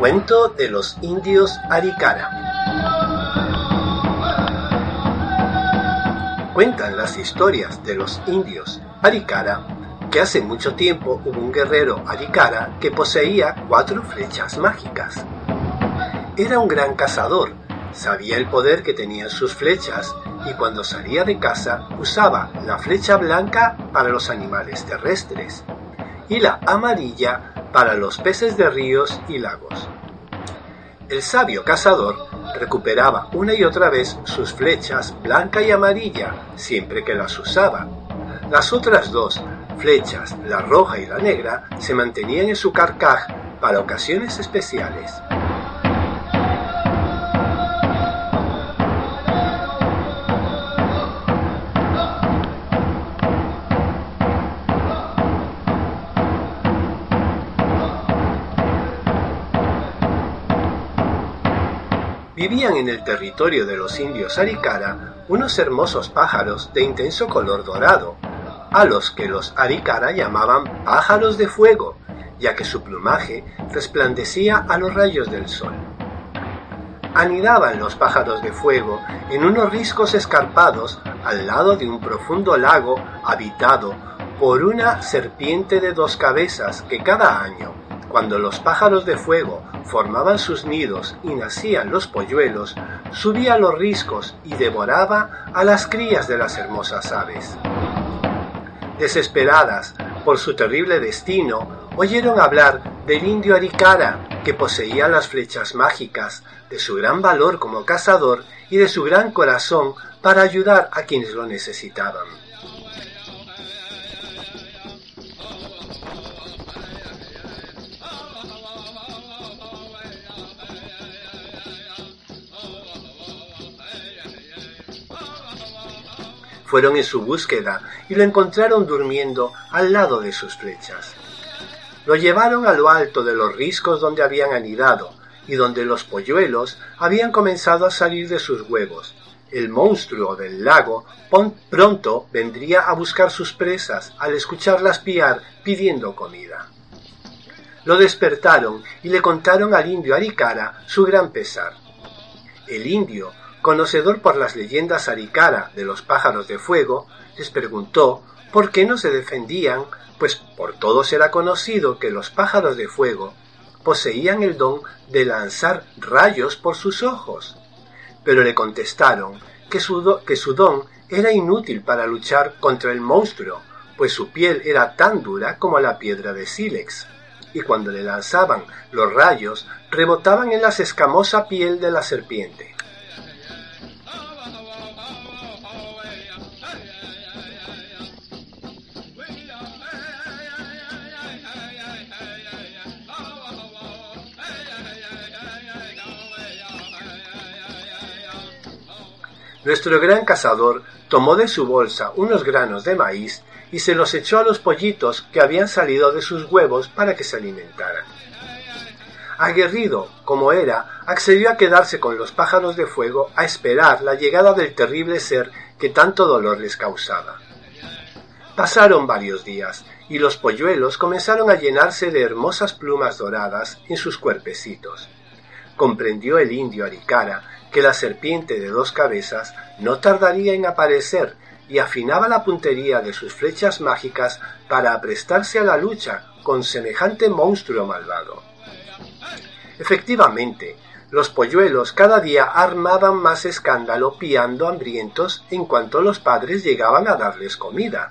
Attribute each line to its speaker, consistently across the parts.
Speaker 1: Cuento de los indios Aricara. Cuentan las historias de los indios Aricara que hace mucho tiempo hubo un guerrero Aricara que poseía cuatro flechas mágicas. Era un gran cazador, sabía el poder que tenían sus flechas y cuando salía de casa usaba la flecha blanca para los animales terrestres y la amarilla para los peces de ríos y lagos. El sabio cazador recuperaba una y otra vez sus flechas blanca y amarilla siempre que las usaba. Las otras dos flechas, la roja y la negra, se mantenían en su carcaj para ocasiones especiales. Vivían en el territorio de los indios Aricara unos hermosos pájaros de intenso color dorado, a los que los Aricara llamaban pájaros de fuego, ya que su plumaje resplandecía a los rayos del sol. Anidaban los pájaros de fuego en unos riscos escarpados al lado de un profundo lago habitado por una serpiente de dos cabezas que cada año cuando los pájaros de fuego formaban sus nidos y nacían los polluelos, subía a los riscos y devoraba a las crías de las hermosas aves. Desesperadas por su terrible destino, oyeron hablar del indio Aricara, que poseía las flechas mágicas, de su gran valor como cazador y de su gran corazón para ayudar a quienes lo necesitaban. Fueron en su búsqueda y lo encontraron durmiendo al lado de sus flechas. Lo llevaron a lo alto de los riscos donde habían anidado y donde los polluelos habían comenzado a salir de sus huevos. El monstruo del lago pronto vendría a buscar sus presas al escucharlas piar pidiendo comida. Lo despertaron y le contaron al indio Aricara su gran pesar. El indio conocedor por las leyendas aricara de los pájaros de fuego, les preguntó por qué no se defendían, pues por todos era conocido que los pájaros de fuego poseían el don de lanzar rayos por sus ojos. Pero le contestaron que su, que su don era inútil para luchar contra el monstruo, pues su piel era tan dura como la piedra de sílex, y cuando le lanzaban los rayos rebotaban en la escamosa piel de la serpiente. Nuestro gran cazador tomó de su bolsa unos granos de maíz y se los echó a los pollitos que habían salido de sus huevos para que se alimentaran. Aguerrido como era, accedió a quedarse con los pájaros de fuego a esperar la llegada del terrible ser que tanto dolor les causaba. Pasaron varios días y los polluelos comenzaron a llenarse de hermosas plumas doradas en sus cuerpecitos. Comprendió el indio Aricara que la serpiente de dos cabezas no tardaría en aparecer y afinaba la puntería de sus flechas mágicas para aprestarse a la lucha con semejante monstruo malvado. Efectivamente, los polluelos cada día armaban más escándalo piando hambrientos en cuanto los padres llegaban a darles comida.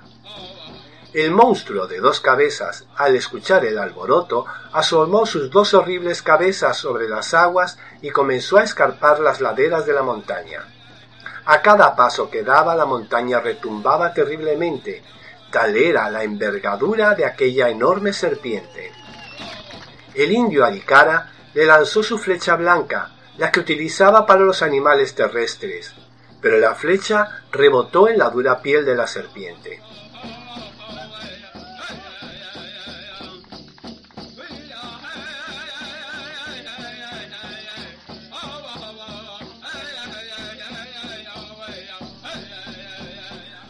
Speaker 1: El monstruo de dos cabezas, al escuchar el alboroto, asomó sus dos horribles cabezas sobre las aguas y comenzó a escarpar las laderas de la montaña. A cada paso que daba la montaña retumbaba terriblemente, Tal era la envergadura de aquella enorme serpiente. El indio Aricara le lanzó su flecha blanca, la que utilizaba para los animales terrestres, pero la flecha rebotó en la dura piel de la serpiente.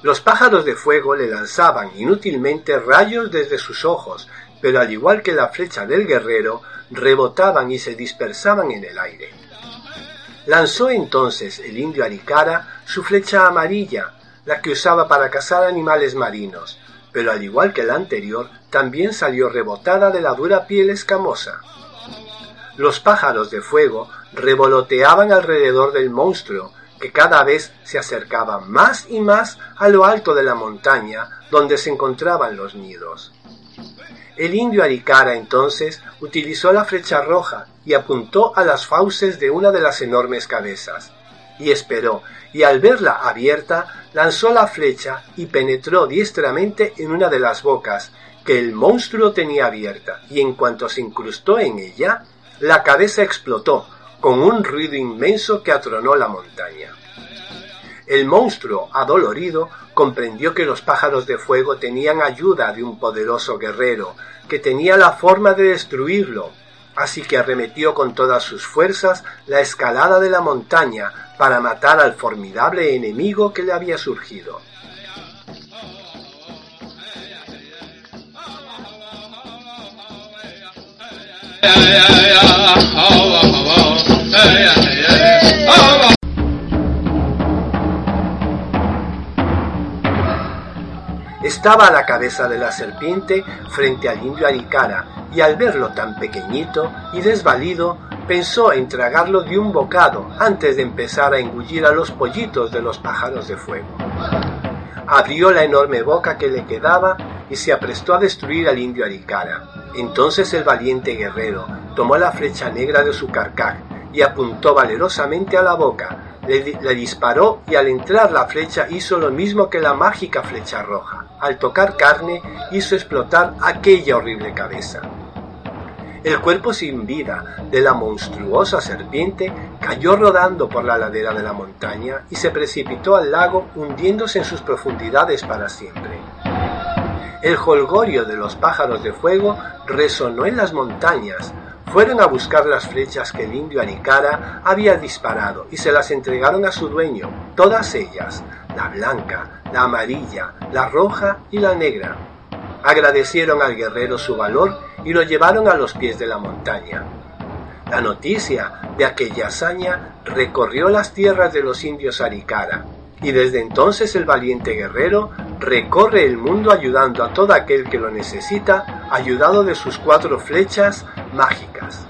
Speaker 1: Los pájaros de fuego le lanzaban inútilmente rayos desde sus ojos, pero al igual que la flecha del guerrero, rebotaban y se dispersaban en el aire. Lanzó entonces el indio Aricara su flecha amarilla, la que usaba para cazar animales marinos, pero al igual que la anterior, también salió rebotada de la dura piel escamosa. Los pájaros de fuego revoloteaban alrededor del monstruo, que cada vez se acercaba más y más a lo alto de la montaña donde se encontraban los nidos. El indio Aricara entonces utilizó la flecha roja y apuntó a las fauces de una de las enormes cabezas, y esperó, y al verla abierta, lanzó la flecha y penetró diestramente en una de las bocas que el monstruo tenía abierta, y en cuanto se incrustó en ella, la cabeza explotó, con un ruido inmenso que atronó la montaña. El monstruo, adolorido, comprendió que los pájaros de fuego tenían ayuda de un poderoso guerrero, que tenía la forma de destruirlo, así que arremetió con todas sus fuerzas la escalada de la montaña para matar al formidable enemigo que le había surgido. Estaba a la cabeza de la serpiente frente al indio Aricara, y al verlo tan pequeñito y desvalido, pensó en tragarlo de un bocado antes de empezar a engullir a los pollitos de los pájaros de fuego. Abrió la enorme boca que le quedaba y se aprestó a destruir al indio Aricara. Entonces el valiente guerrero tomó la flecha negra de su carcaj y apuntó valerosamente a la boca, le, disparó y al entrar la flecha hizo lo mismo que la mágica flecha roja. Al tocar carne hizo explotar aquella horrible cabeza. El cuerpo sin vida de la monstruosa serpiente cayó rodando por la ladera de la montaña y se precipitó al lago hundiéndose en sus profundidades para siempre. El jolgorio de los pájaros de fuego resonó en las montañas, fueron a buscar las flechas que el indio Aricara había disparado y se las entregaron a su dueño, todas ellas, la blanca, la amarilla, la roja y la negra. Agradecieron al guerrero su valor y lo llevaron a los pies de la montaña. La noticia de aquella hazaña recorrió las tierras de los indios Aricara, y desde entonces el valiente guerrero recorre el mundo ayudando a todo aquel que lo necesita, ayudado de sus cuatro flechas mágicas.